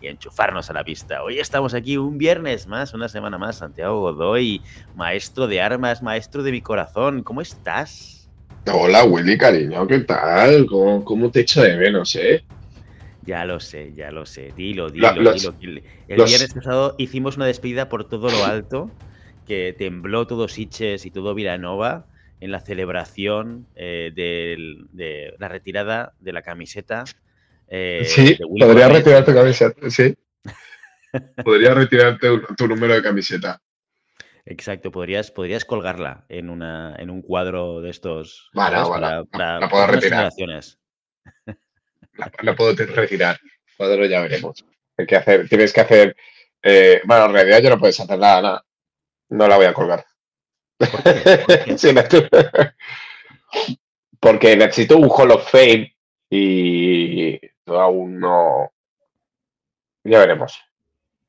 y enchufarnos a la pista. Hoy estamos aquí un viernes más, una semana más. Santiago Godoy, maestro de armas, maestro de mi corazón. ¿Cómo estás? Hola, Willy, cariño, ¿qué tal? ¿Cómo, te echo de menos, eh? Ya lo sé, ya lo sé. Dilo, dilo, dilo. El viernes pasado hicimos una despedida por todo lo alto, que tembló todo Siches y todo Vilanova en la celebración eh, de la retirada de la camiseta eh, sí, podría retirar tu camiseta, sí. podría retirarte tu número de camiseta. Exacto, podrías, podrías colgarla en, una, en un cuadro de estos para, la, puedo retirar. La, puedo retirar. Cuadro ya veremos. Hay que hacer, tienes que hacer. Eh, bueno, en realidad yo no puedes hacer nada, nada. No la voy a colgar. Porque necesito un Hall of Fame y aún no. Ya veremos.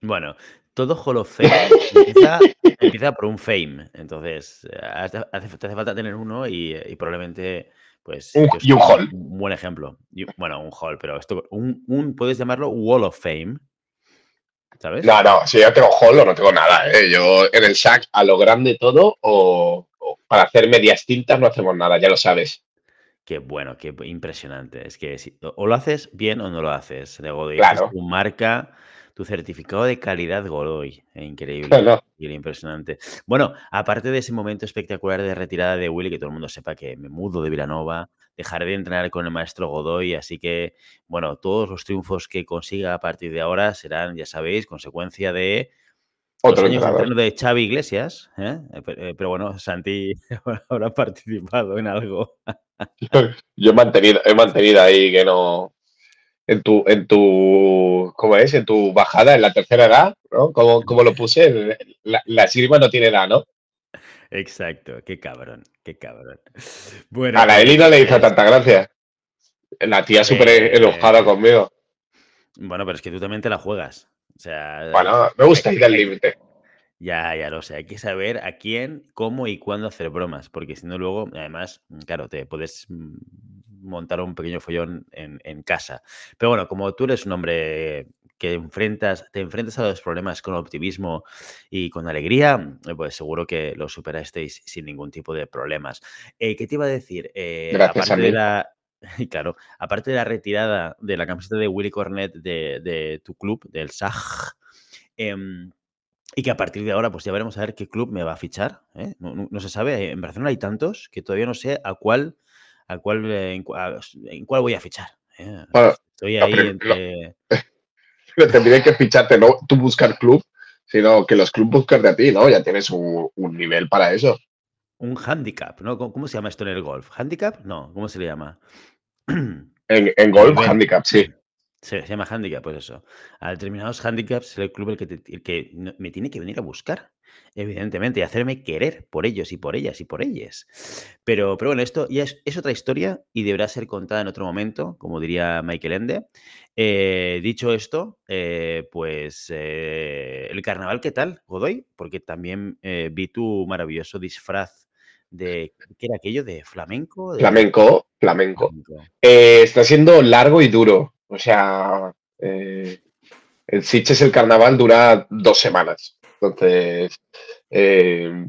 Bueno, todo Hall of Fame empieza, por un fame. Entonces, hace, hace falta tener uno y, probablemente, pues. Un, y un hall. Un buen ejemplo. bueno, un hall, pero esto, un, puedes llamarlo Wall of Fame. ¿Sabes? No, no, si yo tengo hall o no tengo nada. ¿eh? Yo en el sac a lo grande todo o, o para hacer medias tintas no hacemos nada, ya lo sabes. Qué bueno, qué impresionante. Es que o lo haces bien o no lo haces. De Godoy. Claro. tu marca, tu certificado de calidad Godoy. Increíble. impresionante. Bueno, aparte de ese momento espectacular de retirada de Willy, que todo el mundo sepa que me mudo de Villanova, dejaré de entrenar con el maestro Godoy, así que, bueno, todos los triunfos que consiga a partir de ahora serán, ya sabéis, consecuencia de otro años de Xavi Iglesias, ¿eh? Eh, eh, pero bueno, Santi habrá participado en algo. Yo he mantenido, he mantenido ahí que no. En tu, en tu, ¿cómo es? En tu bajada, en la tercera edad, ¿no? Como, lo puse, la, la no tiene edad, ¿no? Exacto, qué cabrón, qué cabrón. Bueno, a la Eli no le hizo tanta gracia. La tía súper enojada conmigo. Bueno, pero es que tú también te la juegas. O sea, bueno, me gusta ir al límite. Ya, ya lo sé. Hay que saber a quién, cómo y cuándo hacer bromas, porque si no luego, además, claro, te puedes mm, montar un pequeño follón en, casa. Pero bueno, como tú eres un hombre que enfrentas, te enfrentas a los problemas con optimismo y con alegría, pues seguro que lo superasteis sin ningún tipo de problemas. Eh, ¿Qué te iba a decir? Eh, aparte de la, claro, aparte de la retirada de la camiseta de Willy Cornet de, tu club, del SAG, em, y que a partir de ahora, pues ya veremos a ver qué club me va a fichar. ¿eh? No, se sabe. En Barcelona hay tantos que todavía no sé a cuál, a cuál, eh, en, cuál voy a fichar. ¿eh? Estoy ahí entre. Tendría que ficharte, no tú buscar club, sino que los clubes buscan de a ti, ¿no? Ya tienes un, nivel para eso. Un handicap, ¿no? ¿Cómo, se llama esto en el golf? ¿Handicap? No, ¿cómo se le llama? En, golf, handicap, sí. Se, llama handicap, pues eso. A determinados handicaps es el club el que, que me tiene que venir a buscar, evidentemente, y hacerme querer por ellos y por ellas y por ellas. Pero, pero bueno, esto ya es, otra historia y deberá ser contada en otro momento, como diría Michael Ende. Eh, dicho esto, eh, pues eh, el carnaval, ¿qué tal, Godoy? Porque también vi tu maravilloso disfraz de, ¿qué era aquello? ¿De flamenco? Flamenco, flamenco. está siendo largo y duro. O sea, eh, el Sitges el carnaval dura dos semanas. Entonces, eh,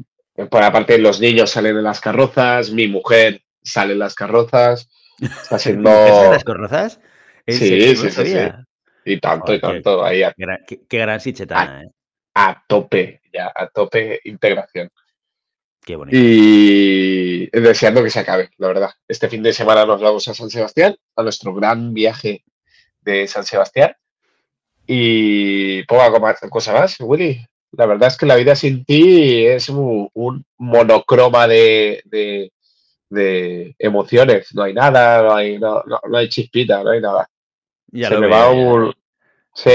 por aparte los niños salen en las carrozas, mi mujer sale en las carrozas. Está siendo... las carrozas? Sí, sí, sí, Y tanto, y tanto. Ahí qué, gran sichetana, ¿eh? A tope, ya, a tope integración. Qué bonito. Y deseando que se acabe, la verdad. Este fin de semana nos vamos a San Sebastián, a nuestro gran viaje de San Sebastián. Y poca cosa más, Willy. La verdad es que la vida sin ti es un, monocroma de, de, emociones. No hay nada, no hay, no, no, hay chispita, no hay nada. Ya se me va Sí,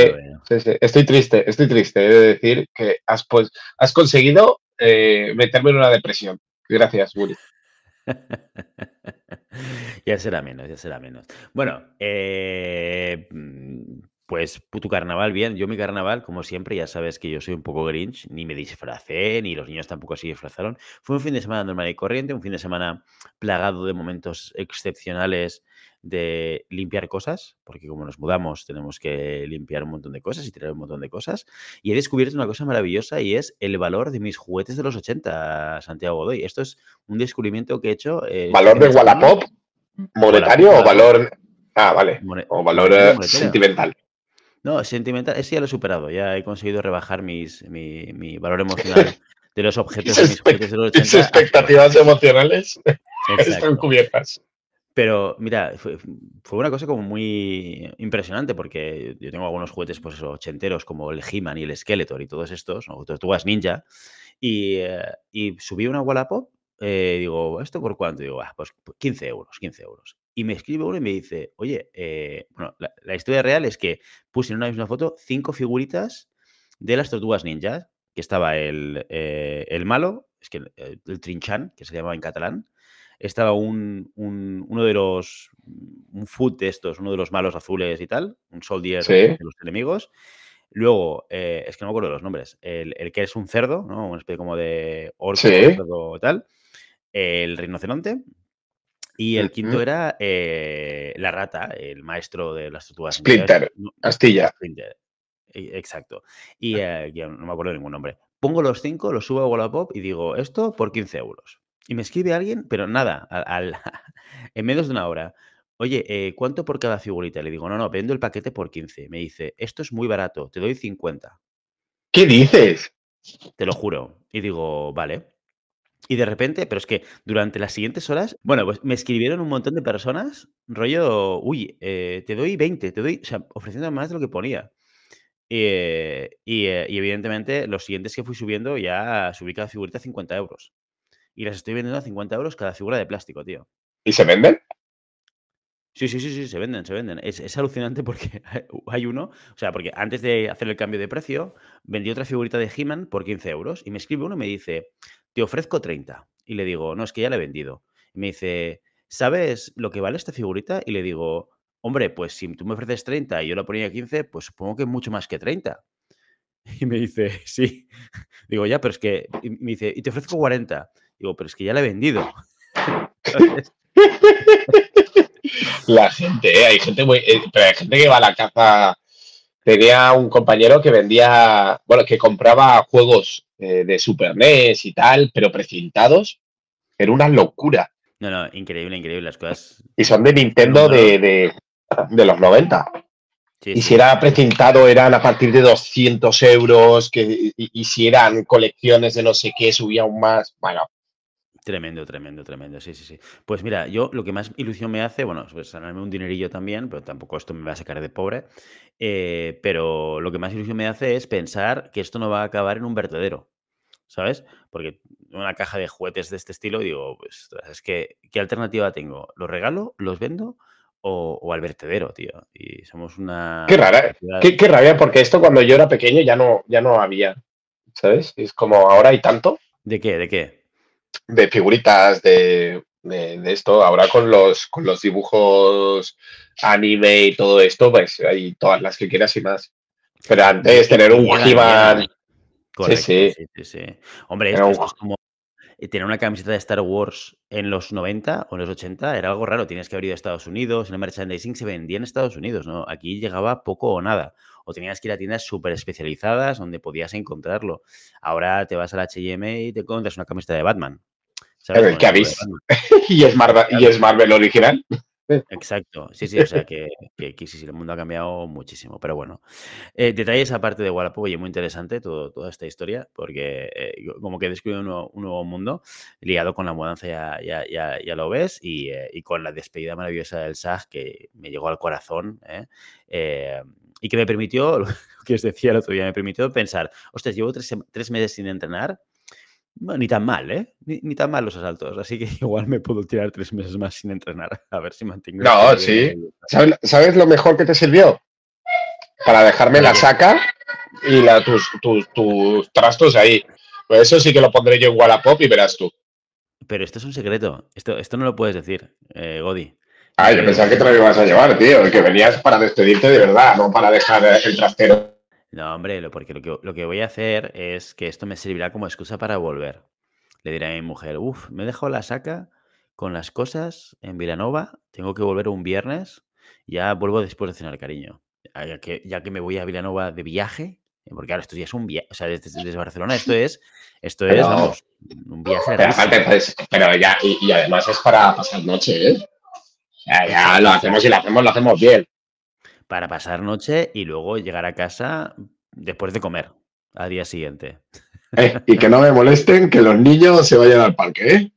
sí, sí. Estoy triste, estoy triste. He de decir que has, pues, has conseguido eh, meterme en una depresión. Gracias, Willy. ya será menos, ya será menos. Bueno, eh, mm, pues tu carnaval, bien. Yo mi carnaval, como siempre, ya sabes que yo soy un poco grinch, ni me disfracé, ni los niños tampoco se disfrazaron. Fue un fin de semana normal y corriente, un fin de semana plagado de momentos excepcionales de limpiar cosas, porque como nos mudamos tenemos que limpiar un montón de cosas y tirar un montón de cosas. Y he descubierto una cosa maravillosa y es el valor de mis juguetes de los 80, Santiago Godoy. Esto es un descubrimiento que he hecho. Eh, ¿Valor de Wallapop? ¿Monetario o valor... Ah, vale. o valor eh, sentimental. No, sentimental, ese ya lo he superado. Ya he conseguido rebajar mis, mi, valor emocional de los objetos de mis juguetes de los 80. Mis expectativas emocionales están cubiertas. Pero mira, fue, una cosa como muy impresionante porque yo tengo algunos juguetes pues ochenteros como el He-Man y el Skeletor y todos estos, o Tortugas Ninja, y, eh, y subí una Wallapop, eh, digo, ¿esto por cuánto? Digo, ah, pues 15 euros, 15 euros. Y me escribe uno y me dice, oye, eh, bueno, la, historia real es que puse en una misma foto cinco figuritas de las Tortugas Ninja, que estaba el, el malo, es que el, el Trinchan, que se llamaba en catalán, estaba un, uno de los, un foot de estos, uno de los malos azules y tal, un soldier de los enemigos. Luego, eh, es que no me acuerdo de los nombres, el, que es un cerdo, ¿no? Una especie como de orco, cerdo tal, el rinoceronte, y el quinto era eh, la rata, el maestro de las tortugas. Splinter, Astilla. E, exacto. Y eh, no me acuerdo de ningún nombre. Pongo los cinco, los subo a Wallapop y digo, esto por 15 euros. Y me escribe alguien, pero nada, al, en menos de una hora. Oye, eh, ¿cuánto por cada figurita? Le digo, no, no, vendo el paquete por 15. Me dice, esto es muy barato, te doy 50. ¿Qué dices? Te lo juro. Y digo, vale. Y de repente, pero es que durante las siguientes horas, bueno, pues me escribieron un montón de personas, rollo, uy, eh, te doy 20, te doy, o sea, ofreciendo más de lo que ponía. Eh, y, y, evidentemente, los siguientes que fui subiendo ya subí cada figurita a 50 euros y las estoy vendiendo a 50 euros cada figura de plástico, tío. ¿Y se venden? Sí, sí, sí, sí, se venden, se venden. Es, alucinante porque hay uno, o sea, porque antes de hacer el cambio de precio, vendí otra figurita de He-Man por 15 euros y me escribe uno y me dice, te ofrezco 30. Y le digo, no, es que ya la he vendido. Y me dice, ¿sabes lo que vale esta figurita? Y le digo, hombre, pues si tú me ofreces 30 y yo la ponía a 15, pues supongo que mucho más que 30. Y me dice, sí. Digo, ya, pero es que, y me dice, y te ofrezco 40. Digo, pero es que ya la he vendido. la gente, ¿eh? hay gente muy. Eh, pero hay gente que va a la caza. Tenía un compañero que vendía, bueno, que compraba juegos eh, de Super NES y tal, pero precintados. Era una locura. No, no, increíble, increíble las cosas. Y son de Nintendo de, de, de, los 90. y si era precintado eran a partir de 200 euros, que, y, y, si eran colecciones de no sé qué, subía aún más. Bueno, Tremendo, tremendo, tremendo. Sí, sí, sí. Pues mira, yo lo que más ilusión me hace, bueno, pues ganarme un dinerillo también, pero tampoco esto me va a sacar de pobre. Eh, pero lo que más ilusión me hace es pensar que esto no va a acabar en un vertedero. ¿Sabes? Porque una caja de juguetes de este estilo, digo, pues es que, ¿qué alternativa tengo? ¿Los regalo? ¿Los vendo? O, al vertedero, tío. Y somos una. Qué rara, qué, qué, rabia, porque esto cuando yo era pequeño ya no, ya no había. ¿Sabes? Es como ahora hay tanto. ¿De qué? ¿De qué? De figuritas de, esto. Ahora con los, con los dibujos anime y todo esto, pues hay todas las que quieras y más. Pero antes tener un he Sí, sí. sí, Hombre, esto, es como eh, tener una camiseta de Star Wars en los 90 o en los 80 era algo raro. Tienes que haber ido a Estados Unidos, en el merchandising se vendía en Estados Unidos, ¿no? Aquí llegaba poco o nada. O tenías que ir a tiendas súper especializadas donde podías encontrarlo. Ahora te vas al H&M y te encuentras una camiseta de Batman. ¿Qué habéis? ¿Y, es Marvel, ¿Y es Marvel original? Exacto, sí, sí, o sea que, que, sí, sí, el mundo ha cambiado muchísimo, pero bueno. Eh, detalles aparte de Wallapop, oye, muy interesante todo, toda esta historia, porque eh, como que descubre un nuevo, un nuevo, mundo, liado con la mudanza ya, ya, ya, ya lo ves, y, eh, y, con la despedida maravillosa del SAG que me llegó al corazón, y que me permitió, lo que os decía el otro día, me permitió pensar, ostras, llevo tres, tres meses sin entrenar, ni tan mal, ¿eh? Ni, tan mal los asaltos. Así que igual me puedo tirar tres meses más sin entrenar. A ver si mantengo. No, sí. ¿Sabes, lo mejor que te sirvió? para dejarme la saca y la, tus, tus, tus trastos ahí. Pues eso sí que lo pondré yo en Wallapop y verás tú. Pero esto es un secreto. Esto, esto no lo puedes decir, eh, Godi. Ah, yo pensaba que te lo ibas a llevar, tío. Que venías para despedirte de verdad, no para dejar el trastero. No, hombre, lo, porque lo que, lo que voy a hacer es que esto me servirá como excusa para volver. Le diré a mi mujer, uff, me he dejado la saca con las cosas en Vilanova, tengo que volver un viernes, ya vuelvo después de cenar, cariño. Ya que, ya que me voy a Vilanova de viaje, porque ahora esto ya es un viaje, o sea, desde, desde Barcelona esto es, esto es, vamos, un viaje. Pero, aparte, pues, pero ya, y, y además es para pasar noche, ¿eh? Ya, ya lo hacemos y lo hacemos, lo hacemos bien. para pasar noche y luego llegar a casa después de comer al día siguiente. Eh, y que no me molesten que los niños se vayan al parque, ¿eh?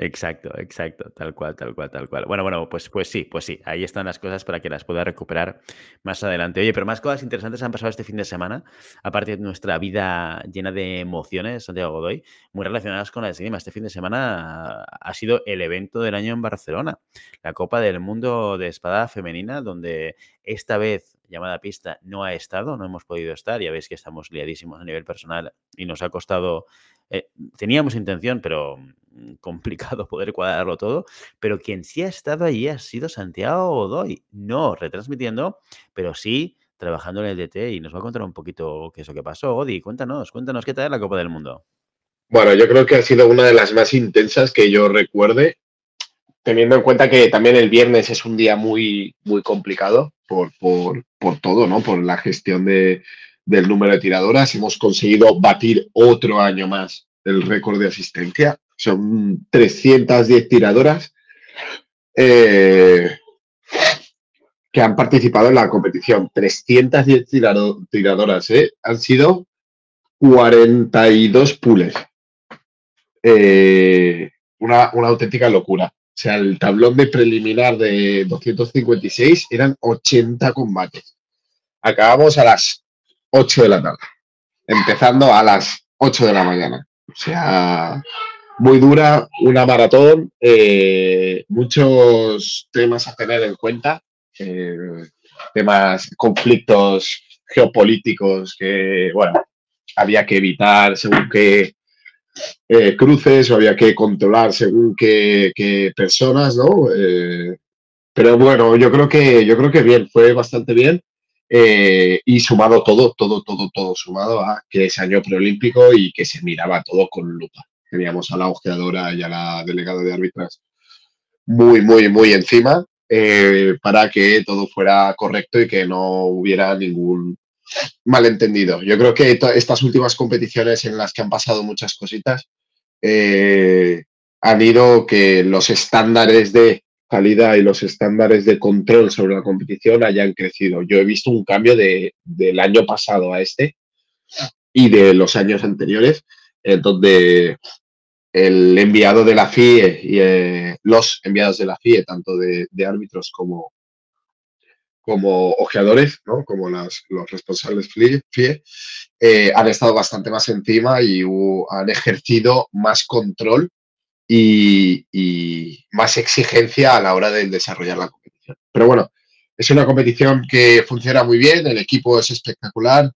Exacto, exacto, tal cual, tal cual, tal cual. Bueno, bueno, pues, pues sí, pues sí, ahí están las cosas para que las pueda recuperar más adelante. Oye, pero más cosas interesantes han pasado este fin de semana, aparte de nuestra vida llena de emociones, Santiago Godoy, muy relacionadas con la esgrima. Este fin de semana ha sido el evento del año en Barcelona, la Copa del Mundo de Espada Femenina, donde esta vez llamada pista no ha estado, no hemos podido estar, ya veis que estamos liadísimos a nivel personal y nos ha costado eh, teníamos intención, pero complicado poder cuadrarlo todo. Pero quien sí ha estado allí ha sido Santiago Godoy, no retransmitiendo, pero sí trabajando en el DT y nos va a contar un poquito qué es lo que pasó. Odi, cuéntanos, cuéntanos qué tal la Copa del Mundo. Bueno, yo creo que ha sido una de las más intensas que yo recuerde, teniendo en cuenta que también el viernes es un día muy, muy complicado por, por, por todo, ¿no? Por la gestión de, del número de tiradoras. Hemos conseguido batir otro año más el récord de asistencia. Son 310 tiradoras eh, que han participado en la competición. 310 tirado- tiradoras, ¿eh? Han sido 42 pules. Eh, una, una auténtica locura. O sea, el tablón de preliminar de 256 eran 80 combates. Acabamos a las 8 de la tarde, empezando a las 8 de la mañana. O sea, muy dura, una maratón, eh, muchos temas a tener en cuenta, eh, temas, conflictos geopolíticos que, bueno, había que evitar según qué eh, cruces o había que controlar según qué, qué personas, ¿no? Pero bueno, yo creo que yo creo que bien, fue bastante bien. eh, y sumado todo, todo, todo, todo sumado a que es año preolímpico y que se miraba todo con lupa. Teníamos a la ojeadora y a la delegada de árbitras muy, muy, muy encima eh, para que todo fuera correcto y que no hubiera ningún malentendido. Yo creo que estas últimas competiciones en las que han pasado muchas cositas eh, han ido que los estándares de calidad y los estándares de control sobre la competición hayan crecido. Yo he visto un cambio de, del año pasado a este y de los años anteriores, en donde el enviado de la FIE y eh, los enviados de la FIE, tanto de, árbitros como, como ojeadores, ¿no? como los responsables FIE, eh, han estado bastante más encima y han ejercido más control y, y más exigencia a la hora de desarrollar la competición. Pero bueno, es una competición que funciona muy bien, el equipo es espectacular,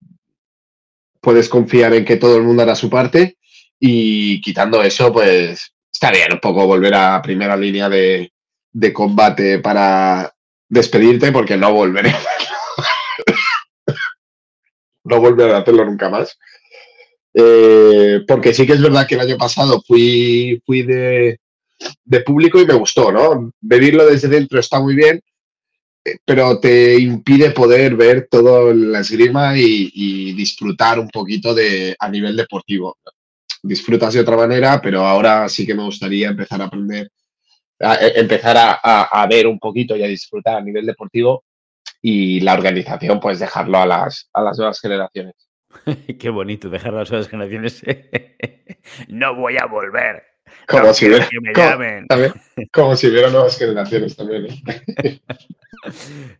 puedes confiar en que todo el mundo hará su parte y quitando eso, pues está bien un poco volver a primera línea de, de combate para despedirte porque no volveré. no volveré a hacerlo nunca más. Eh, porque sí que es verdad que el año pasado fui, fui de, de público y me gustó, ¿no? Vivirlo desde dentro está muy bien, eh, pero te impide poder ver todo la esgrima y, y disfrutar un poquito de, a nivel deportivo. Disfrutas de otra manera, pero ahora sí que me gustaría empezar a aprender, a- a- empezar a, a- a ver un poquito y a disfrutar a nivel deportivo y la organización, pues dejarlo a las, a las nuevas generaciones. Qué bonito dejar las nuevas generaciones. no voy a volver. Como no si hubiera- que me como- llamen. también, como si hubiera nuevas generaciones también. ¿eh?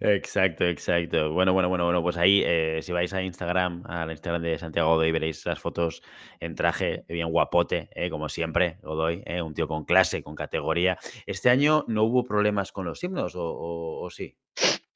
Exacto, exacto. Bueno, bueno, bueno, bueno, pues ahí, eh, si vais a Instagram, al Instagram de Santiago Godoy, veréis las fotos en traje, bien guapote, eh, como siempre, Godoy, un tío con clase, con categoría. Este año no hubo problemas con los himnos, o, o- o sí.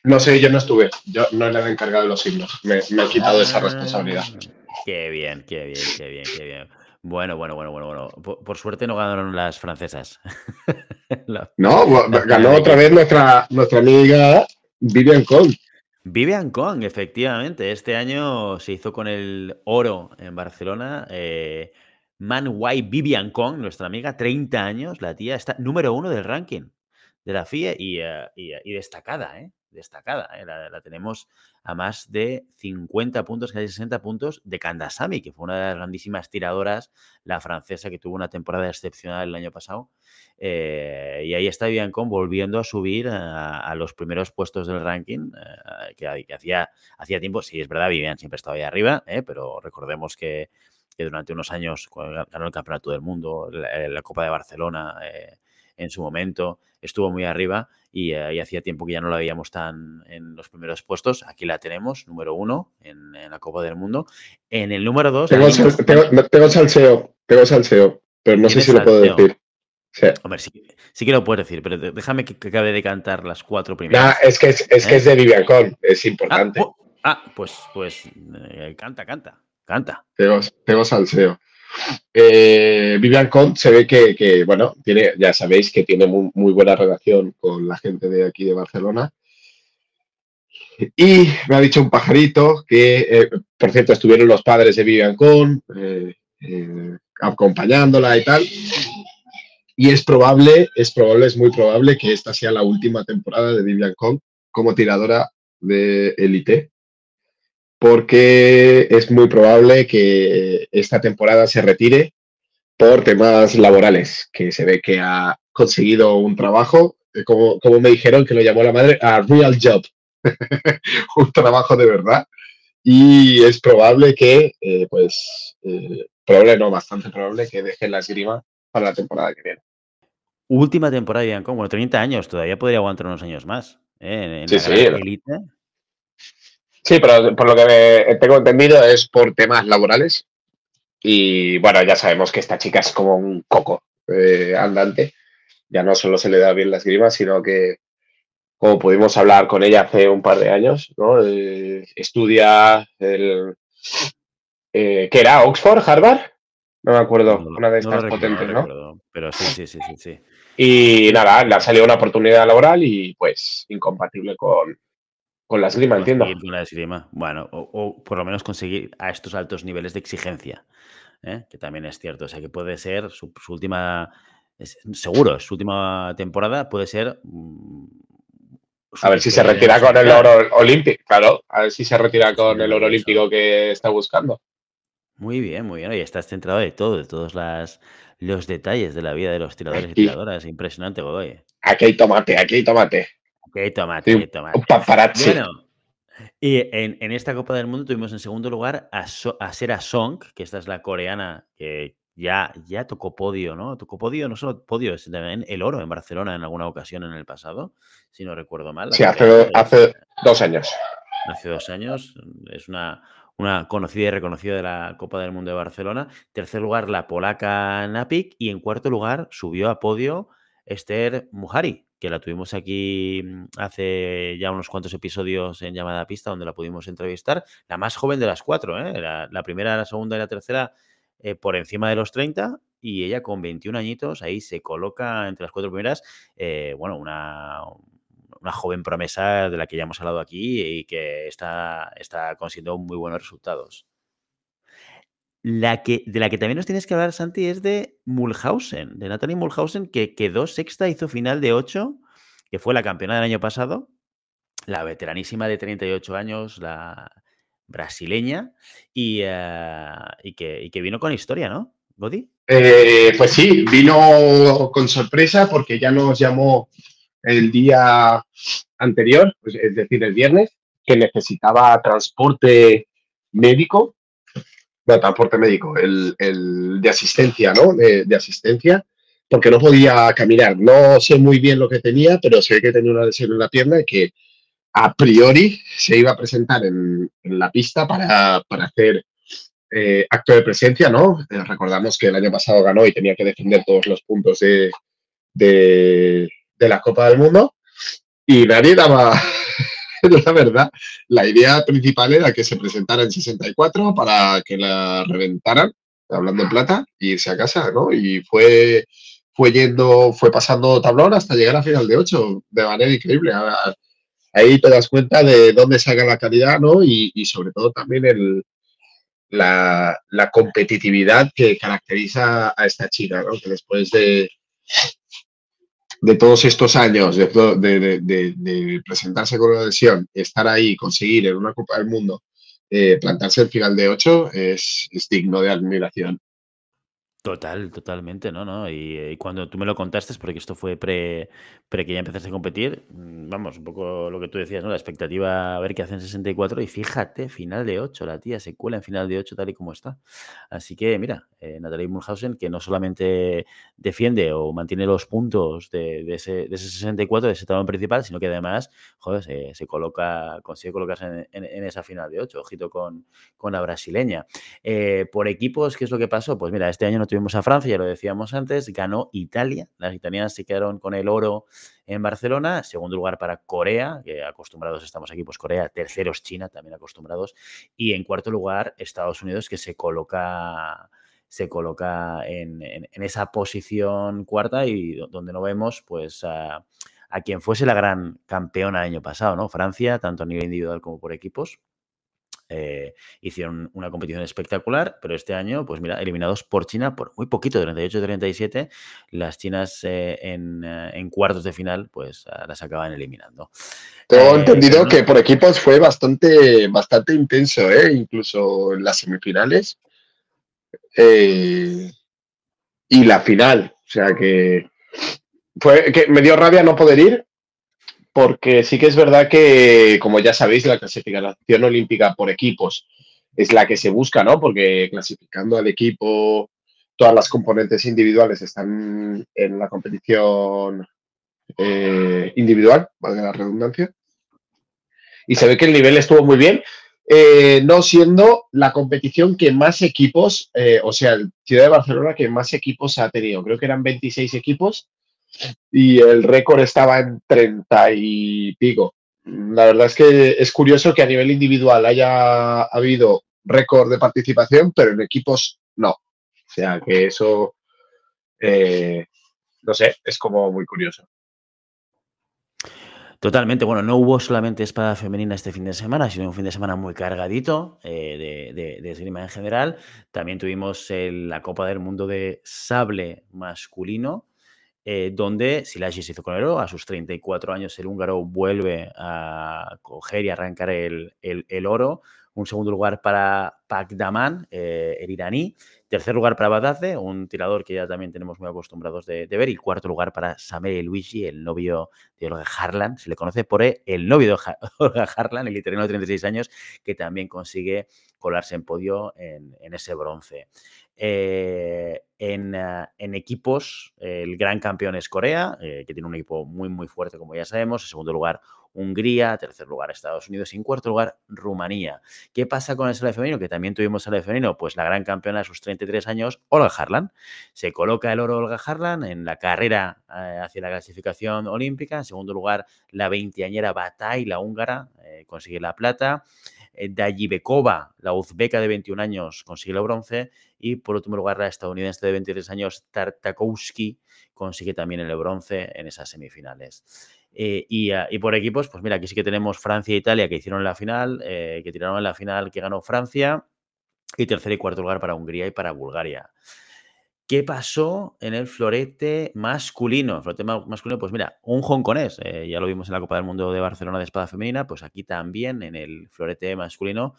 No sé, yo no estuve. Yo no le he encargado de los himnos. Me, he quitado esa responsabilidad. Ah, qué bien, qué bien, qué bien, qué bien. Bueno, bueno, bueno, bueno, bueno. Por, suerte no ganaron las francesas. no, ganó otra vez nuestra, nuestra amiga Vivian Kong. Vivian Kong, efectivamente. Este año se hizo con el oro en Barcelona. Eh, Man White Vivian Kong, nuestra amiga, 30 años, la tía está número uno del ranking de la FIA y, eh, y, destacada, ¿eh? Destacada. ¿eh? La, tenemos a más de 50 puntos, casi 60 puntos de Kandasamy, que fue una de las grandísimas tiradoras, la francesa, que tuvo una temporada excepcional el año pasado. Eh, y ahí está Biancon volviendo a subir a, los primeros puestos del ranking, que, hacía, hacía tiempo, sí, es verdad, Vivian siempre estaba ahí arriba, pero recordemos que, durante unos años ganó el Campeonato del Mundo, la, Copa de Barcelona en su momento, estuvo muy arriba eh, y, hacía tiempo que ya no la veíamos tan en los primeros puestos. Aquí la tenemos, número uno en, la Copa del Mundo. En el número dos... Tengo, salseo, tengo salseo, pero no sé si lo puedo decir. Hombre, sí, sí, que lo puedes decir, pero déjame que, acabe de cantar las cuatro primeras. es que es, que ¿Eh? es de Vivian es ah, importante. Oh, ah, pues, pues eh, canta, canta, canta. Tengo, tengo salseo. Eh, Vivian Cont se ve que, bueno, tiene, ya sabéis que tiene muy, buena relación con la gente de aquí de Barcelona. Y me ha dicho un pajarito que, eh, por cierto, estuvieron los padres de Vivian Con eh, acompañándola y tal. Y es probable, es probable, es muy probable que esta sea la última temporada de Vivian Con como tiradora de élite porque es muy probable que esta temporada se retire por temas laborales, que se ve que ha conseguido un trabajo, eh, como, como me dijeron que lo llamó la madre, a real job, un trabajo de verdad. Y es probable que, eh, pues, eh, probable no, bastante probable que deje la esgrima para la temporada que viene. Última temporada, de como 30 años, todavía podría aguantar unos años más. En, sí, sí. Sí, pero por lo que tengo entendido es por temas laborales. Y bueno, ya sabemos que esta chica es como un coco eh, andante. Ya no solo se le da bien la esgrima, sino que, como pudimos hablar con ella hace un par de años, ¿no? Eh, estudia el. Eh, ¿Qué era? ¿Oxford? ¿Harvard? No me acuerdo. una de estas potentes, ¿no? pero sí, sí, sí, sí, sí. Y nada, le ha salido una oportunidad laboral y pues incompatible con, con la esgrima, entiendo. Con la esgrima. Bueno, o, por lo menos conseguir a estos altos niveles de exigencia, ¿eh? que también es cierto. O sea, que puede ser su, última, seguro, su última temporada puede ser... Mm, a ver si se retira con el oro olímpico, claro. A ver si se retira con el oro olímpico que está buscando. Muy bien, muy bien. Y estás centrado de todo, de todos las, los detalles de la vida de los tiradores y tiradoras. Impresionante, Godoy. Aquí hay tomate, aquí hay tomate. Qué tomate, qué tomate. Bueno, y en, esta Copa del Mundo tuvimos en segundo lugar a, a Sera Song, que esta es la coreana que ya, ya tocó podio, ¿no? Tocó podio, no solo podio, sino también el oro en Barcelona en alguna ocasión en el pasado, si no recuerdo mal. Sí, hace, hace dos años. Hace dos años. Es una, una conocida y reconocida de la Copa del Mundo de Barcelona. Tercer lugar, la polaca Napik. Y en cuarto lugar, subió a podio Esther Mujari, la tuvimos aquí mm, hace ya unos cuantos episodios en llamada pista, donde la pudimos entrevistar, la más joven de las cuatro, ¿eh? la, primera, la segunda y la tercera eh, por encima de los 30 y ella con 21 añitos ahí se coloca entre las cuatro primeras, eh, bueno, una, una joven promesa de la que ya hemos hablado aquí y que está, está consiguiendo muy buenos resultados. La que, de la que también nos tienes que hablar, Santi, es de Mulhausen, de Natalie Mulhausen, que quedó sexta, hizo final de 8, que fue la campeona del año pasado, la veteranísima de 38 años, la brasileña, y, eh, que, que, vino con historia, ¿no, Godi? Eh, pues sí, vino con sorpresa porque ya nos llamó el día anterior, pues, es decir, el viernes, que necesitaba transporte médico transporte médico, el, de asistencia, ¿no? De, asistencia, porque no podía caminar. No sé muy bien lo que tenía, pero sé que tenía una lesión en la pierna y que a priori se iba a presentar en, la pista para, hacer eh, acto de presencia, ¿no? Eh, recordamos que el año pasado ganó y tenía que defender todos los puntos de, de, de la Copa del Mundo y nadie daba, la verdad, la idea principal era que se presentara en 64 para que la reventaran, hablando en plata, y irse a casa, ¿no? Y fue, fue yendo, fue pasando tablón hasta llegar a final de 8 de manera increíble. Ahí te das cuenta de dónde saca la calidad, ¿no? Y, sobre todo también el, la, la, competitividad que caracteriza a esta chica, ¿no? Que después de, de todos estos años de, presentarse con una lesión, estar ahí, conseguir en una Copa del Mundo, eh, plantarse el final de ocho, es, es digno de admiración. Total, totalmente, ¿no? ¿no? Y, cuando tú me lo contaste, porque esto fue pre, pre que ya empezaste a competir, mm, vamos, un poco lo que tú decías, ¿no? La expectativa a ver qué hacen 64 y fíjate, final de 8, la tía se cuela en final de 8 tal y como está. Así que, mira, eh, Natalie Mulhausen, que no solamente defiende o mantiene los puntos de, ese, de ese 64, de ese talón principal, sino que además, joder, se, coloca, consigue colocarse en, esa final de 8, ojito con, con la brasileña. Eh, por equipos, ¿qué es lo que pasó? Pues mira, este año no tuvimos a Francia, ya lo decíamos antes, ganó Italia, las italianas se quedaron con el oro en Barcelona, segundo lugar para Corea, que acostumbrados estamos aquí, pues Corea, terceros China, también acostumbrados, y en cuarto lugar Estados Unidos, que se coloca se coloca en, esa posición cuarta y donde no vemos pues a, a, quien fuese la gran campeona el año pasado, ¿no? Francia, tanto a nivel individual como por equipos, eh, hicieron una competición espectacular, pero este año, pues mira, eliminados por China por muy poquito, 38-37, las chinas eh, eh, en, cuartos de final, pues ah, las acaban eliminando. Tengo entendido que por equipos fue bastante, bastante intenso, incluso en las semifinales. y la final, o sea que fue que me dio rabia no poder ir, porque sí que es verdad que, como ya sabéis, la clasificación olímpica por equipos es la que se busca, ¿no? Porque clasificando al equipo, todas las componentes individuales están en la competición eh, individual, valga la redundancia. Y se ve que el nivel estuvo muy bien, eh, no siendo la competición que más equipos, eh, o sea, el Ciudad de Barcelona que más equipos ha tenido. Creo que eran 26 equipos y el récord estaba en 30 y pico. La verdad es que es curioso que a nivel individual haya habido récord de participación, pero en equipos no. O sea que eso, eh, no sé, es como muy curioso. Totalmente. Bueno, no hubo solamente espada femenina este fin de semana, sino un fin de semana muy cargadito eh, de, de, esgrima en general. También tuvimos la Copa del Mundo de sable masculino, eh, donde Silasi se hizo con el oro. A sus 34 años, el húngaro vuelve a coger y arrancar el, oro. Un segundo lugar para Pakdaman, eh, el iraní. Tercer lugar para Badaze, un tirador que ya también tenemos muy acostumbrados de, ver. Y cuarto lugar para Samuel Luigi, el novio de Olga Harlan. Se le conoce por el novio de Olga Harlan, el italiano de 36 años, que también consigue colarse en podio en ese bronce. Eh, ah, en, equipos, el gran campeón es Corea, eh, que tiene un equipo muy, muy fuerte, como ya sabemos. En segundo lugar, Hungría. Tercer lugar, Estados Unidos. Y en cuarto lugar, Rumanía. ¿Qué pasa con el sale femenino? Que también tuvimos sale femenino. Pues la gran campeona de sus 33 años, Olga Harlan. Se coloca el oro Olga Harlan en la carrera eh, hacia la clasificación olímpica. En segundo lugar, la veinteañera Batay, la húngara, consigue la plata. Dayibekova, la uzbeka de 21 años, consigue el bronce. Y por último lugar, la estadounidense de 23 años, Tartakovsky, consigue también el bronce en esas semifinales. Eh, ah, y, por equipos, pues mira, aquí sí que tenemos Francia e Italia que hicieron la final, eh, que tiraron en la final que ganó Francia. Y tercer y cuarto lugar para Hungría y para Bulgaria. ¿Qué pasó en el florete masculino? Florete masculino, pues mira, un hongkonés, eh, ya lo vimos en la Copa del Mundo de Barcelona de espada femenina, pues aquí también en el florete masculino,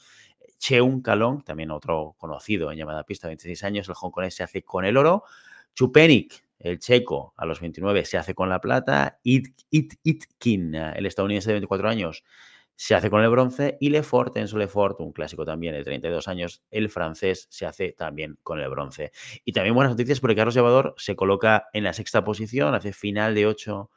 Cheung Kalong, también otro conocido en llamada pista, 26 años, el hongkonés se hace con el oro, Chupenik, el checo, a los 29 se hace con la plata, It, It, Itkin, el estadounidense de 24 años, se hace con el bronce y Lefort, Enzo Lefort, un clásico también de 32 años, el francés se hace también con el bronce. Y también buenas noticias porque Carlos Llevador se coloca en la sexta posición, hace final de 8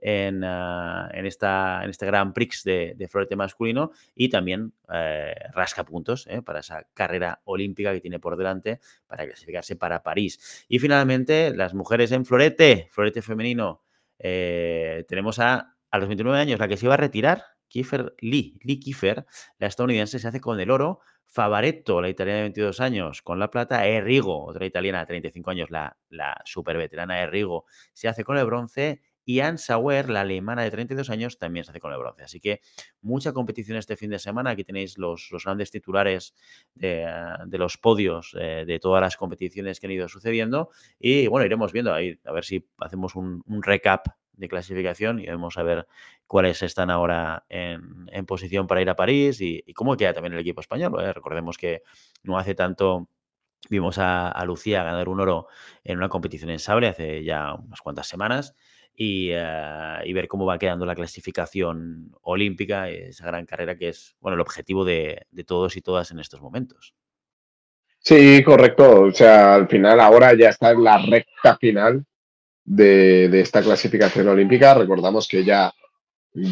en, ah, en, esta, en este Grand Prix de, florete masculino y también eh, rasca puntos eh, para esa carrera olímpica que tiene por delante para clasificarse para París. Y finalmente, las mujeres en florete, florete femenino, eh, tenemos a, a los 29 años la que se iba a retirar Kiefer Lee, Lee Kiefer, la estadounidense, se hace con el oro. Favaretto, la italiana de 22 años, con la plata. Errigo, otra italiana de 35 años, la, la super veterana Errigo, se hace con el bronce. Y Anne Sauer, la alemana de 32 años, también se hace con el bronce. Así que mucha competición este fin de semana. Aquí tenéis los, los grandes titulares de, de los podios eh, de todas las competiciones que han ido sucediendo. Y bueno, iremos viendo ahí, a ver si hacemos un, recap de clasificación y vamos a ver cuáles están ahora en, posición para ir a París y, y, cómo queda también el equipo español. ¿eh? Recordemos que no hace tanto vimos a, a, Lucía ganar un oro en una competición en sable hace ya unas cuantas semanas y, uh, y, ver cómo va quedando la clasificación olímpica, esa gran carrera que es bueno el objetivo de, todos y todas en estos momentos. Sí, correcto. O sea, al final ahora ya está en la recta final de, de, esta clasificación olímpica. Recordamos que ya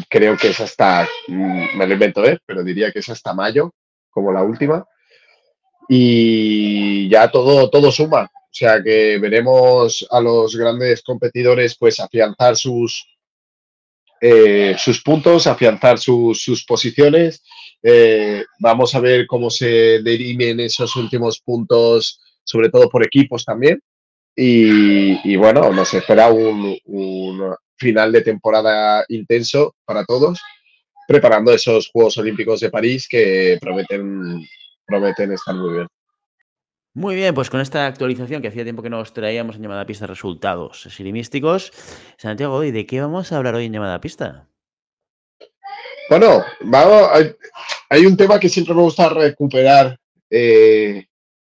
creo que es hasta, mm, me lo invento, ¿eh? pero diría que es hasta mayo, como la última. Y ya todo, todo suma. O sea que veremos a los grandes competidores pues afianzar sus, eh, sus puntos, afianzar sus, sus posiciones. Eh, vamos a ver cómo se derimen esos últimos puntos, sobre todo por equipos también. Y, bueno, nos espera un, final de temporada intenso para todos, preparando esos Juegos Olímpicos de París que prometen, prometen estar muy bien. Muy bien, pues con esta actualización que hacía tiempo que nos traíamos en llamada pista resultados sirimísticos, Santiago, ¿y de qué vamos a hablar hoy en llamada pista? Bueno, vamos, hay, hay un tema que siempre me gusta recuperar eh,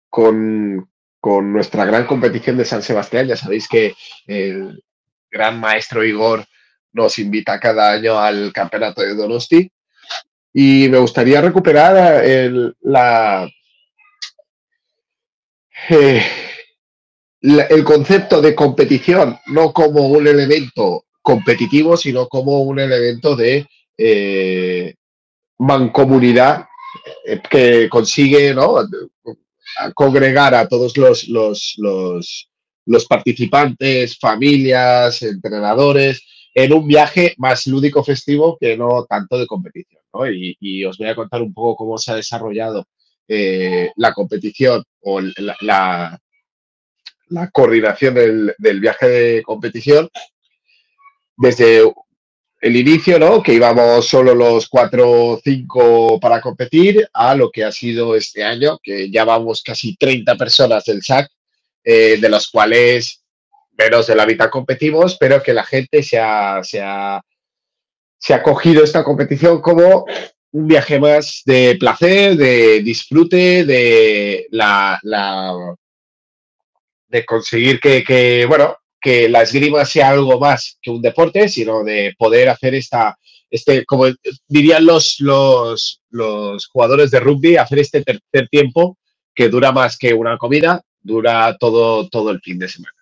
con, con nuestra gran competición de San Sebastián. Ya sabéis que el gran maestro Igor nos invita cada año al campeonato de Donosti. Y me gustaría recuperar el, la, eh, el concepto de competición, no como un elemento competitivo, sino como un elemento de eh, mancomunidad eh, que consigue ¿no? congregar a todos los, los, los, los, participantes, familias, entrenadores, en un viaje más lúdico festivo que no tanto de competición. Y, os voy a contar un poco cómo se ha desarrollado eh, la competición o la, la, coordinación del, del, viaje de competición desde el inicio, ¿no? Que íbamos solo los cuatro o cinco para competir, a lo que ha sido este año, que ya vamos casi 30 personas del SAC, eh, de los cuales menos de la mitad competimos, pero que la gente se ha, se ha, se ha cogido esta competición como un viaje más de placer, de disfrute, de la, la de conseguir que, que, bueno, que la esgrima sea algo más que un deporte, sino de poder hacer esta, este, como dirían los, los, los jugadores de rugby, hacer este tercer tiempo que dura más que una comida, dura todo, todo el fin de semana.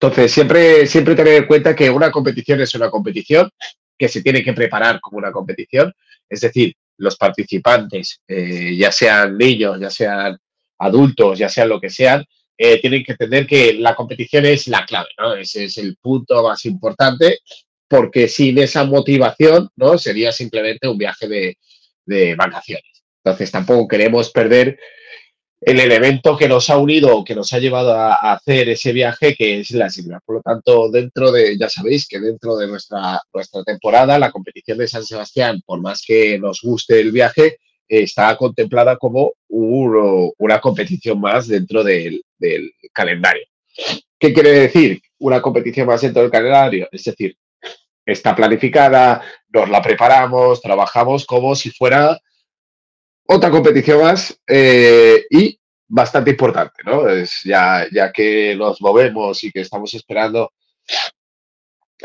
Entonces, siempre, siempre tener en cuenta que una competición es una competición, que se tiene que preparar como una competición, es decir, los participantes, eh, ya sean niños, ya sean adultos, ya sean lo que sean, eh, tienen que entender que la competición es la clave, ¿no? Ese es el punto más importante, porque sin esa motivación, ¿no? Sería simplemente un viaje de, de vacaciones. Entonces, tampoco queremos perder el elemento que nos ha unido, que nos ha llevado a, hacer ese viaje, que es la sigla. Por lo tanto, dentro de, ya sabéis que dentro de nuestra, nuestra temporada, la competición de San Sebastián, por más que nos guste el viaje, está contemplada como una competición más dentro del, del, calendario. ¿Qué quiere decir? Una competición más dentro del calendario. Es decir, está planificada, nos la preparamos, trabajamos como si fuera otra competición más eh, y bastante importante, ¿no? Es ya, ya que nos movemos y que estamos esperando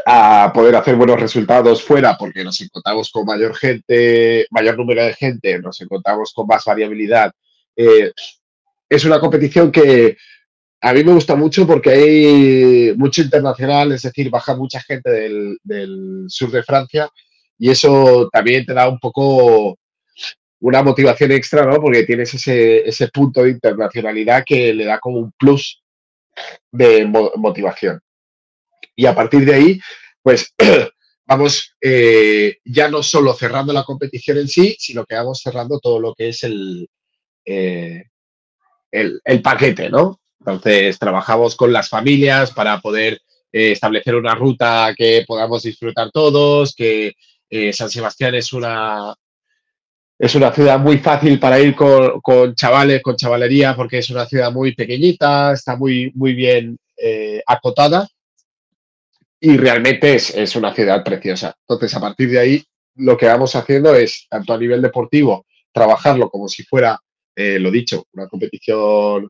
a poder hacer buenos resultados fuera porque nos encontramos con mayor gente, mayor número de gente, nos encontramos con más variabilidad. Eh, es una competición que a mí me gusta mucho porque hay mucho internacional, es decir, baja mucha gente del, del sur de Francia y eso también te da un poco una motivación extra, ¿no? Porque tienes ese, ese punto de internacionalidad que le da como un plus de motivación. Y a partir de ahí, pues vamos eh, ya no solo cerrando la competición en sí, sino que vamos cerrando todo lo que es el, eh, el, paquete, ¿no? Entonces, trabajamos con las familias para poder eh, establecer una ruta que podamos disfrutar todos, que San Sebastián es una, es una ciudad muy fácil para ir con, con, chavales, con chavalería, porque es una ciudad muy pequeñita, está muy, muy bien acotada y realmente es, es, una ciudad preciosa. Entonces, a partir de ahí, lo que vamos haciendo es, tanto a nivel deportivo, trabajarlo como si fuera, eh, lo dicho, una competición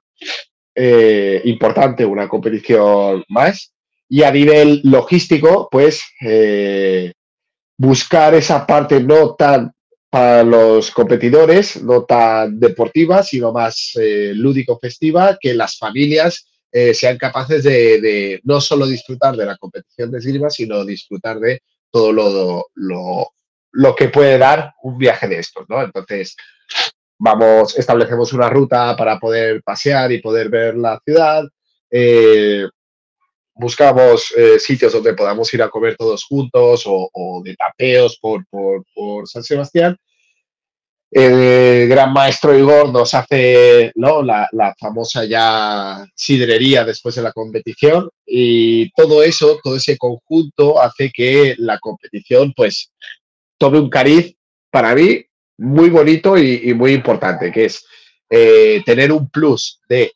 eh, importante, una competición más, y a nivel logístico, pues eh, buscar esa parte no tan para los competidores, no tan deportiva, sino más eh, lúdico-festiva, que las familias eh, sean capaces de, no solo disfrutar de la competición de esgrima, sino disfrutar de todo lo, lo, lo, que puede dar un viaje de estos, ¿no? Entonces, vamos, establecemos una ruta para poder pasear y poder ver la ciudad. Eh, buscamos eh, sitios donde podamos ir a comer todos juntos o, o de tapeos por, por, por San Sebastián el gran maestro Igor nos hace ¿no? la, la, famosa ya sidrería después de la competición y todo eso, todo ese conjunto hace que la competición pues tome un cariz para mí muy bonito y, y muy importante, que es eh, tener un plus de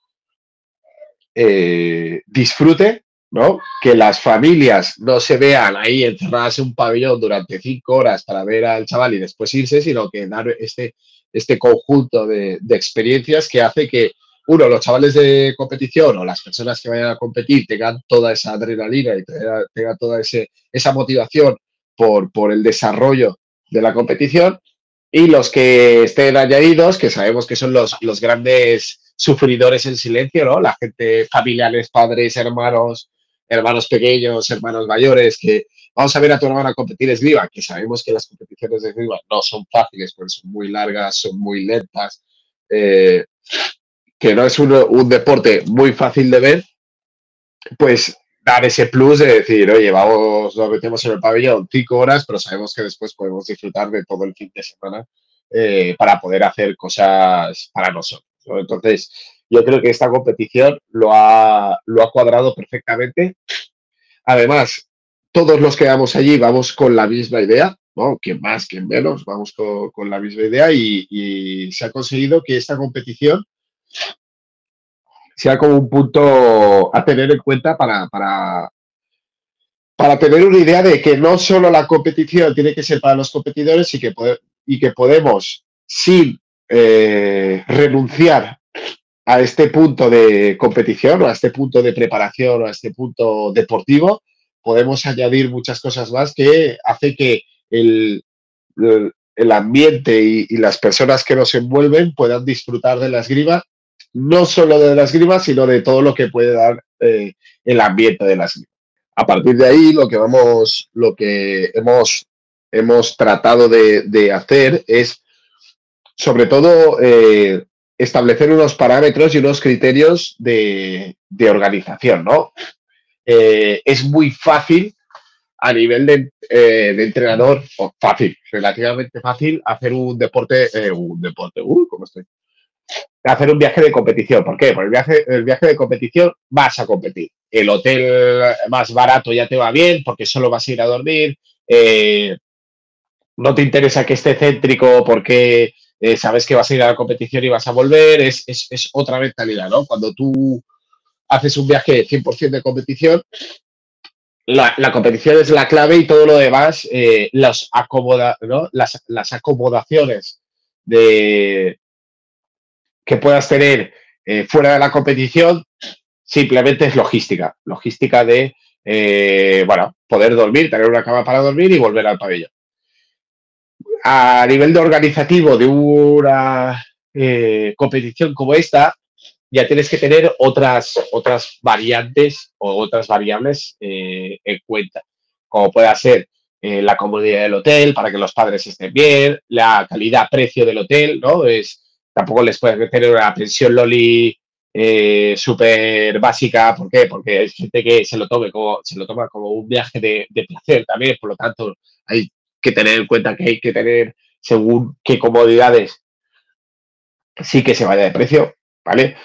eh, disfrute ¿no? Que las familias no se vean ahí encerradas en un pabellón durante cinco horas para ver al chaval y después irse, sino que dar este, este conjunto de, de experiencias que hace que, uno, los chavales de competición o las personas que vayan a competir tengan toda esa adrenalina y tengan, toda ese, esa motivación por, por el desarrollo de la competición y los que estén añadidos, que sabemos que son los, los grandes sufridores en silencio, ¿no? La gente, familiares, padres, hermanos, hermanos pequeños, hermanos mayores, que vamos a ver a tu hermana competir esgrima, que sabemos que las competiciones de esgrima no son fáciles, porque son muy largas, son muy lentas, eh, que no es un, un, deporte muy fácil de ver, pues dar ese plus de decir, oye, vamos, nos metemos en el pabellón cinco horas, pero sabemos que después podemos disfrutar de todo el fin de semana eh, para poder hacer cosas para nosotros. Entonces, yo creo que esta competición lo ha, lo ha cuadrado perfectamente. Además, todos los que vamos allí vamos con la misma idea, ¿no? Quien más, quien menos, vamos con, con la misma idea y, se ha conseguido que esta competición sea como un punto a tener en cuenta para, para, para tener una idea de que no solo la competición tiene que ser para los competidores y que, y que podemos, sin eh, renunciar a este punto de competición o a este punto de preparación o a este punto deportivo, podemos añadir muchas cosas más que hace que el, el ambiente y, las personas que nos envuelven puedan disfrutar de la esgrima, no solo de la esgrima, sino de todo lo que puede dar eh, el ambiente de la esgrima. A partir de ahí, lo que vamos, lo que hemos, hemos tratado de hacer es, sobre todo, eh, establecer unos parámetros y unos criterios de, de organización, ¿no? Eh, es muy fácil a nivel de, eh, de, entrenador, o fácil, relativamente fácil, hacer un deporte, un deporte, uh, ¿cómo estoy? Hacer un viaje de competición. ¿Por qué? Porque el viaje, el viaje de competición vas a competir. El hotel más barato ya te va bien porque solo vas a ir a dormir. No te interesa que esté céntrico porque eh, sabes que vas a ir a la competición y vas a volver, es, es, es otra mentalidad, ¿no? Cuando tú haces un viaje 100% de competición, la, competición es la clave y todo lo demás, eh, acomoda, ¿no? las, las, acomodaciones de, que puedas tener eh, fuera de la competición simplemente es logística, logística de, bueno, poder dormir, tener una cama para dormir y volver al pabellón a nivel de organizativo de una eh, competición como esta, ya tienes que tener otras, otras variantes o otras variables eh, en cuenta, como pueda ser eh, la comodidad del hotel para que los padres estén bien, la calidad-precio del hotel, ¿no? Es, tampoco les puedes meter una pensión Loli eh, súper básica. ¿Por qué? Porque hay gente que se lo, tome como, se lo toma como un viaje de placer también. Por lo tanto, hay que tener en cuenta que hay que tener según qué comodidades sí que se vaya de precio, ¿vale?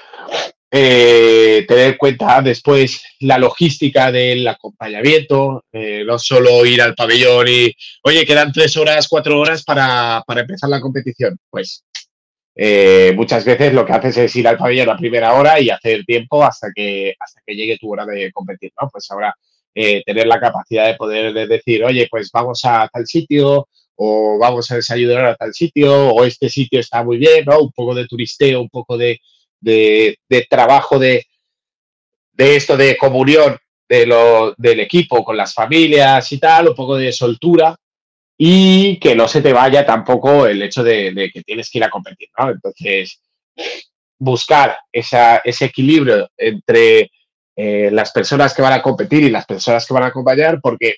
Eh, tener en cuenta después la logística del acompañamiento, eh, no solo ir al pabellón y, oye, quedan tres horas, cuatro horas para, para empezar la competición. Pues eh, muchas veces lo que haces es ir al pabellón a primera hora y hacer tiempo hasta que, hasta que llegue tu hora de competir, ¿no? Pues ahora tener la capacidad de poder decir, oye, pues vamos a tal sitio, o vamos a desayunar a tal sitio, o este sitio está muy bien, ¿no? Un poco de turisteo, un poco de, de, trabajo de, de, esto de comunión de lo, del equipo con las familias y tal, un poco de soltura y que no se te vaya tampoco el hecho de, que tienes que ir a competir, ¿no? Entonces, buscar esa, ese equilibrio entre eh, las personas que van a competir y las personas que van a acompañar, porque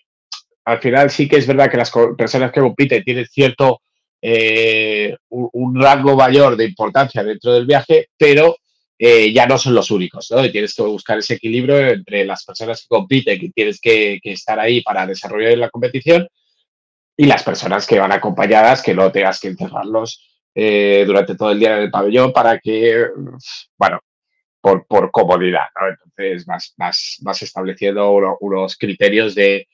al final sí que es verdad que las personas que compiten tienen cierto eh, un, rango mayor de importancia dentro del viaje, pero eh, ya no son los únicos, ¿no? Y tienes que buscar ese equilibrio entre las personas que compiten, que tienes que, estar ahí para desarrollar la competición, y las personas que van acompañadas, que no tengas que encerrarlos eh, durante todo el día en el pabellón para que, bueno, por, comodidad, ¿no? Entonces vas, vas, estableciendo unos criterios de,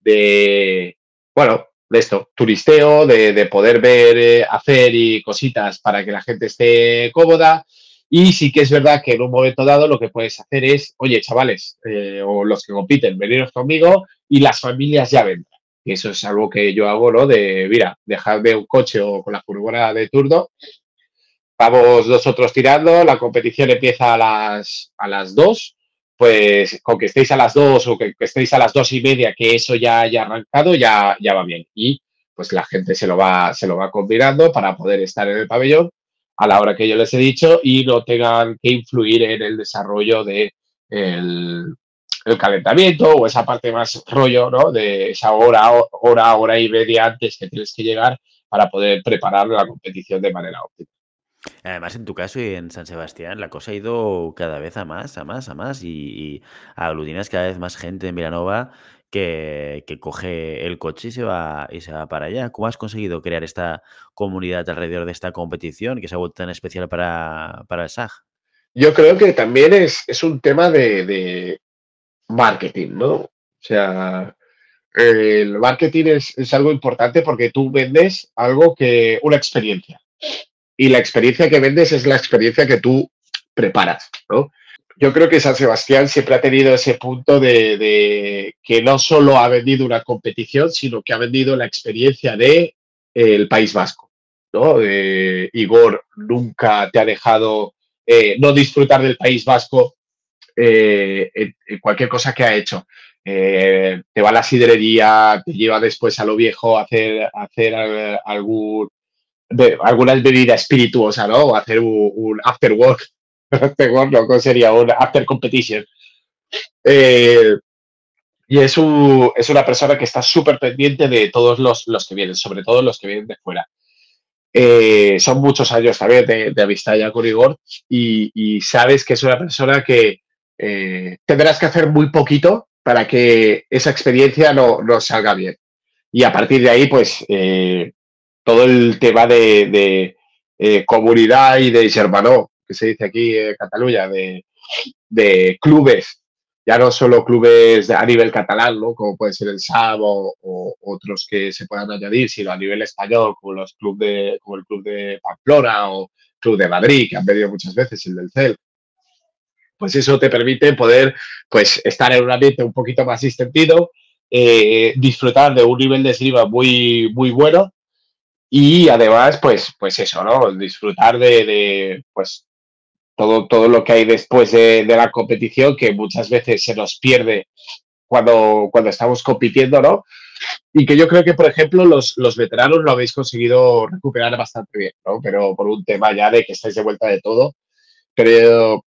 de, bueno, de esto, turisteo, de, poder ver, eh, hacer y cositas para que la gente esté cómoda. Y sí que es verdad que en un momento dado lo que puedes hacer es, oye, chavales, eh, o los que compiten, veniros conmigo y las familias ya vendrán. Y eso es algo que yo hago, ¿no? De, mira, dejarme un coche o con la furgoneta de turno, vamos nosotros tirando, la competición empieza a las, a las 2 pues con que estéis a las dos o que, estéis a las dos y media, que eso ya haya arrancado, ya, ya va bien. Y pues la gente se lo, va, se lo va combinando para poder estar en el pabellón a la hora que yo les he dicho y no tengan que influir en el desarrollo de el, calentamiento o esa parte más rollo, ¿no? De esa hora, hora, hora y media antes que tienes que llegar para poder preparar la competición de manera óptima. Además, en tu caso y en San Sebastián, la cosa ha ido cada vez a más, a más, a más, y, aglutinas cada vez más gente en Villanova que, que coge el coche y se va y se va para allá. ¿Cómo has conseguido crear esta comunidad alrededor de esta competición que se ha vuelto tan especial para, para el SAG? Yo creo que también es, es un tema de, de marketing, ¿no? O sea, el marketing es, es algo importante porque tú vendes algo que, una experiencia y la experiencia que vendes es la experiencia que tú preparas, ¿no? Yo creo que San Sebastián siempre ha tenido ese punto de, que no solo ha vendido una competición, sino que ha vendido la experiencia de el País Vasco, ¿no? Igor nunca te ha dejado eh, no disfrutar del País Vasco eh, en, cualquier cosa que ha hecho. Eh, te va a la sidrería, te lleva después a lo viejo a hacer, a hacer algún de algunas bebidas espirituosas, ¿no? O hacer un, after work. after work, ¿no? sería? Un after competition. Eh, y es, es una persona que está súper pendiente de todos los, los, que vienen, sobre todo los que vienen de fuera. Eh, son muchos años también de, de amistad ya con Igor y, y, sabes que es una persona que eh, tendrás que hacer muy poquito para que esa experiencia no, no salga bien. Y a partir de ahí, pues, todo el tema de, eh, comunidad y de hermano, que se dice aquí en Cataluña, de, clubes, ya no solo clubes a nivel catalán, ¿no? como puede ser el SAB o, otros que se puedan añadir, sino a nivel español, como, los club de, como el Club de Pamplona o Club de Madrid, que han venido muchas veces, el del CEL. Pues eso te permite poder pues, estar en un ambiente un poquito más distendido, eh, disfrutar de un nivel de esgrima muy, muy bueno y además, pues, pues eso, ¿no? Disfrutar de, pues, todo, todo lo que hay después de, la competición, que muchas veces se nos pierde cuando, cuando estamos compitiendo, ¿no? Y que yo creo que, por ejemplo, los, los veteranos lo habéis conseguido recuperar bastante bien, ¿no? Pero por un tema ya de que estáis de vuelta de todo. Pero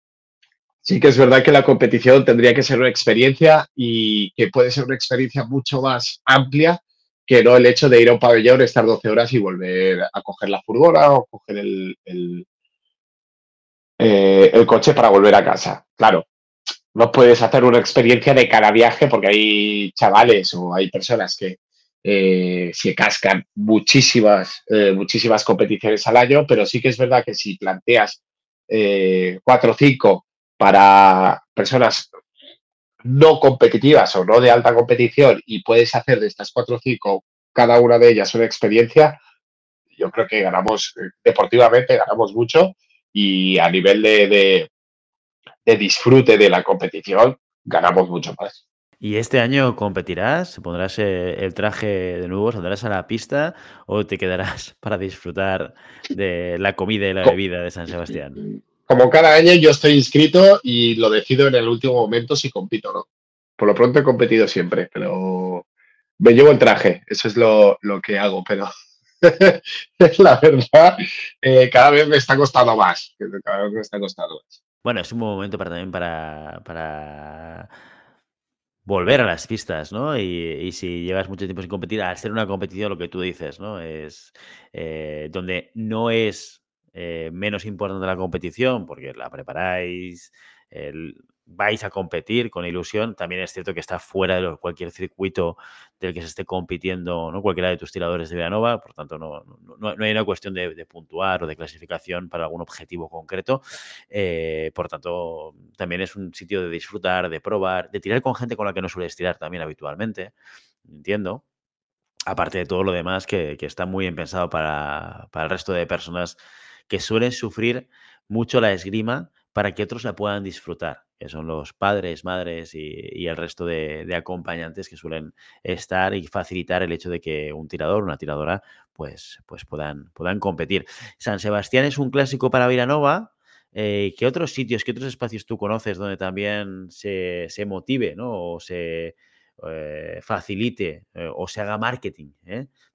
sí que es verdad que la competición tendría que ser una experiencia y que puede ser una experiencia mucho más amplia que no el hecho de ir a un pabellón, estar 12 horas y volver a coger la furgona o coger el, eh, el coche para volver a casa. Claro, no puedes hacer una experiencia de cada viaje porque hay chavales o hay personas que eh, se cascan muchísimas, eh, muchísimas competiciones al año, pero sí que es verdad que si planteas cuatro o cinco para personas no competitivas o no de alta competición y puedes hacer de estas cuatro o cinco cada una de ellas una experiencia, yo creo que ganamos deportivamente, ganamos mucho y a nivel de, de, disfrute de la competición, ganamos mucho más. ¿Y este año competirás? ¿Pondrás eh, el traje de nuevo? ¿Saldrás a la pista o te quedarás para disfrutar de la comida y la bebida de San Sebastián? Como cada año yo estoy inscrito y lo decido en el último momento si compito o no. Por lo pronto he competido siempre, pero me llevo el traje, eso es lo, lo que hago, pero la verdad, eh, cada vez me está costando más. Cada vez me está costando más. Bueno, es un buen momento para, también para, para volver a las pistas, ¿no? Y, si llevas mucho tiempo sin competir, al ser una competición, lo que tú dices, ¿no? Es eh, donde no es eh, menos importante la competición, porque la preparáis, el, vais a competir con ilusión. También es cierto que está fuera de cualquier circuito del que se esté compitiendo, ¿no? Cualquiera de tus tiradores de Villanova, por tanto, no, no, hay una cuestión de, puntuar o de clasificación para algún objetivo concreto. Eh, por tanto, también es un sitio de disfrutar, de probar, de tirar con gente con la que no sueles tirar también habitualmente. Entiendo. Aparte de todo lo demás que, está muy bien pensado para, para el resto de personas que suelen sufrir mucho la esgrima para que otros la puedan disfrutar que son los padres, madres y, el resto de, acompañantes que suelen estar y facilitar el hecho de que un tirador, una tiradora, pues, pues puedan, puedan competir. San Sebastián es un clásico para Viranova. Eh, ¿Qué otros sitios, qué otros espacios tú conoces donde también se, motive ¿no? o se eh, facilite eh, o se haga marketing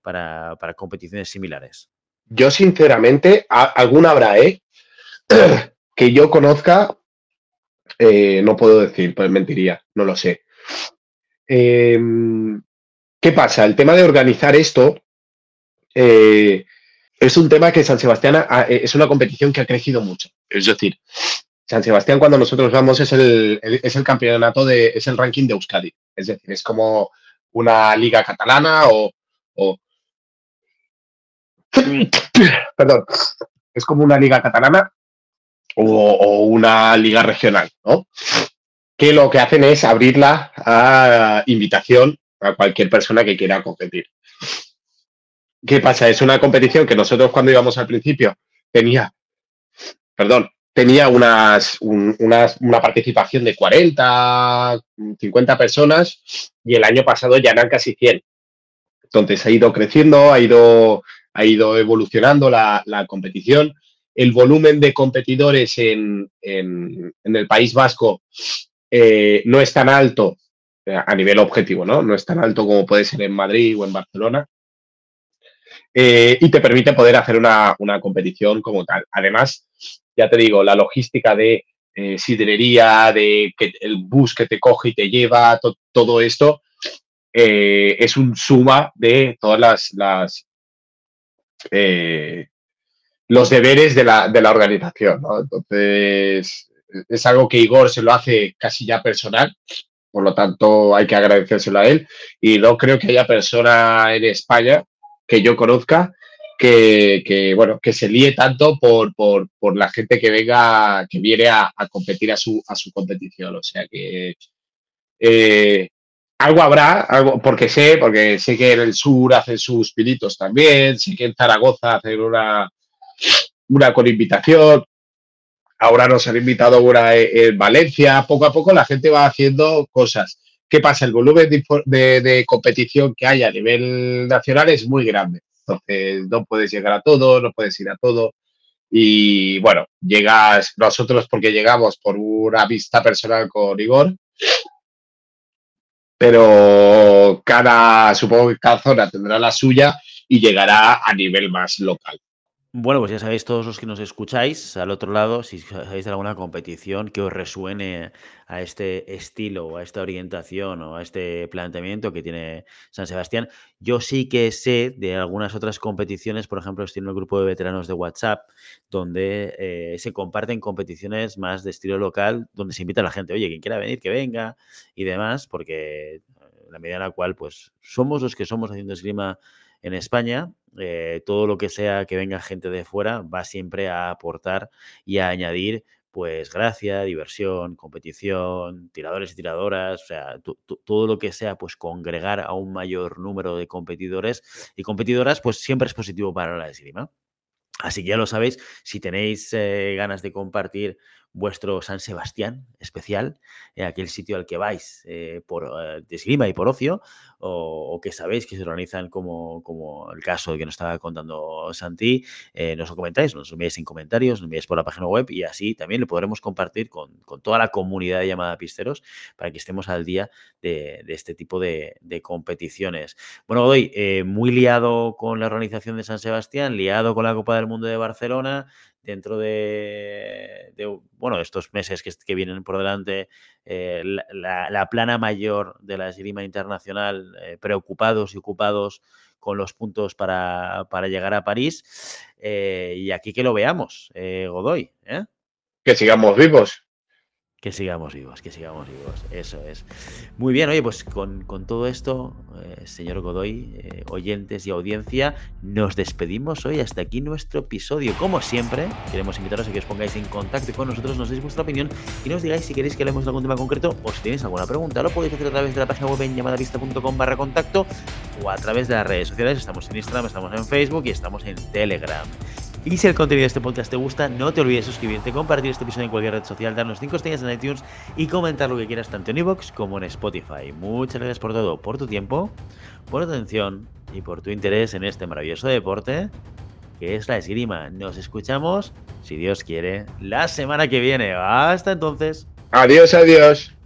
para, para competiciones similares? Yo, sinceramente, alguna habrá, ¿eh? que yo conozca, eh, no puedo decir, pues mentiría, no lo sé. Em, ¿Qué pasa? El tema de organizar esto eh, es un tema que San Sebastián es una competición que ha crecido mucho. Es decir, San Sebastián cuando nosotros vamos es el, es el campeonato de, es el ranking de Euskadi. Es decir, es como una liga catalana o perdón, es como una liga catalana o, una liga regional, ¿no? Que lo que hacen es abrirla a invitación a cualquier persona que quiera competir. ¿Qué pasa? Es una competición que nosotros cuando íbamos al principio tenía, perdón, tenía unas, una participación de 40, 50 personas y el año pasado ya eran casi 100. Entonces ha ido creciendo, ha ido, ha ido evolucionando la, la competición el volumen de competidores en, el País Vasco eh, no es tan alto eh, a nivel objetivo, ¿no? No es tan alto como puede ser en Madrid o en Barcelona. Eh, y te permite poder hacer una, competición como tal. Además, ya te digo, la logística de sidrería, de que el bus que te coge y te lleva, todo esto, es un suma de todas las, las los deberes de la, de la organización. ¿no? Entonces, es algo que Igor se lo hace casi ya personal, por lo tanto hay que agradecérselo a él. Y no creo que haya persona en España que yo conozca que, que bueno, que se líe tanto por, por, por, la gente que venga, que viene a, a, competir a su, a su competición. O sea que eh, algo habrá, algo, porque sé, porque sé que en el sur hacen sus pilitos también, sé que en Zaragoza hacen una, una con invitación. Ahora nos han invitado una en Valencia. Poco a poco la gente va haciendo cosas. ¿Qué pasa? El volumen de, competición que hay a nivel nacional es muy grande. Entonces, no puedes llegar a todo, no puedes ir a todo. Y bueno, llegas nosotros porque llegamos por una vista personal con Igor, pero cada, supongo que cada zona tendrá la suya y llegará a nivel más local. Bueno, pues ya sabéis todos los que nos escucháis al otro lado, si sabéis de alguna competición que os resuene a este estilo o a esta orientación o a este planteamiento que tiene San Sebastián. Yo sí que sé de algunas otras competiciones, por ejemplo, estoy en el grupo de veteranos de WhatsApp, donde eh, se comparten competiciones más de estilo local, donde se invita a la gente, oye, quien quiera venir, que venga y demás, porque eh, la medida en la cual pues somos los que somos haciendo esgrima en España, eh, todo lo que sea que venga gente de fuera va siempre a aportar y a añadir pues gracia, diversión, competición, tiradores y tiradoras, o sea, todo lo que sea pues congregar a un mayor número de competidores y competidoras, pues siempre es positivo para la esgrima. Así que ya lo sabéis, si tenéis eh, ganas de compartir vuestro San Sebastián especial, eh, aquel sitio al que vais eh, por eh, esgrima y por ocio, o, que sabéis que se organizan como, como el caso que nos estaba contando Santi, nos lo comentáis, nos lo enviáis en comentarios, nos enviáis por la página web y así también lo podremos compartir con, toda la comunidad de llamada Pisteros para que estemos al día de, este tipo de, competiciones. Bueno, hoy muy liado con la organización de San Sebastián, liado con la Copa del Mundo de Barcelona, dentro de, bueno, estos meses que, vienen por delante, eh, la, plana mayor de la esgrima internacional, eh, preocupados y ocupados con los puntos para, llegar a París. Eh, y aquí que lo veamos, Godoy. Que sigamos vivos. Que sigamos vivos, que sigamos vivos. Eso es. Muy bien, oye, pues con, todo esto, eh, señor Godoy, eh, oyentes y audiencia, nos despedimos hoy. Hasta aquí nuestro episodio. Como siempre, queremos invitaros a que os pongáis en contacto con nosotros, nos deis vuestra opinión y nos digáis si queréis que hablemos de algún tema concreto o si tenéis alguna pregunta. Lo podéis hacer a través de la página web en llamadavista.com barra contacto o a través de las redes sociales. Estamos en Instagram, estamos en Facebook y estamos en Telegram. Y si el contenido de este podcast te gusta, no te olvides de suscribirte, compartir este episodio en cualquier red social, darnos 5 estrellas en iTunes y comentar lo que quieras tanto en iVoox como en Spotify. Muchas gracias por todo, por tu tiempo, por tu atención y por tu interés en este maravilloso deporte que es la esgrima. Nos escuchamos, si Dios quiere, la semana que viene. Hasta entonces. Adiós, adiós.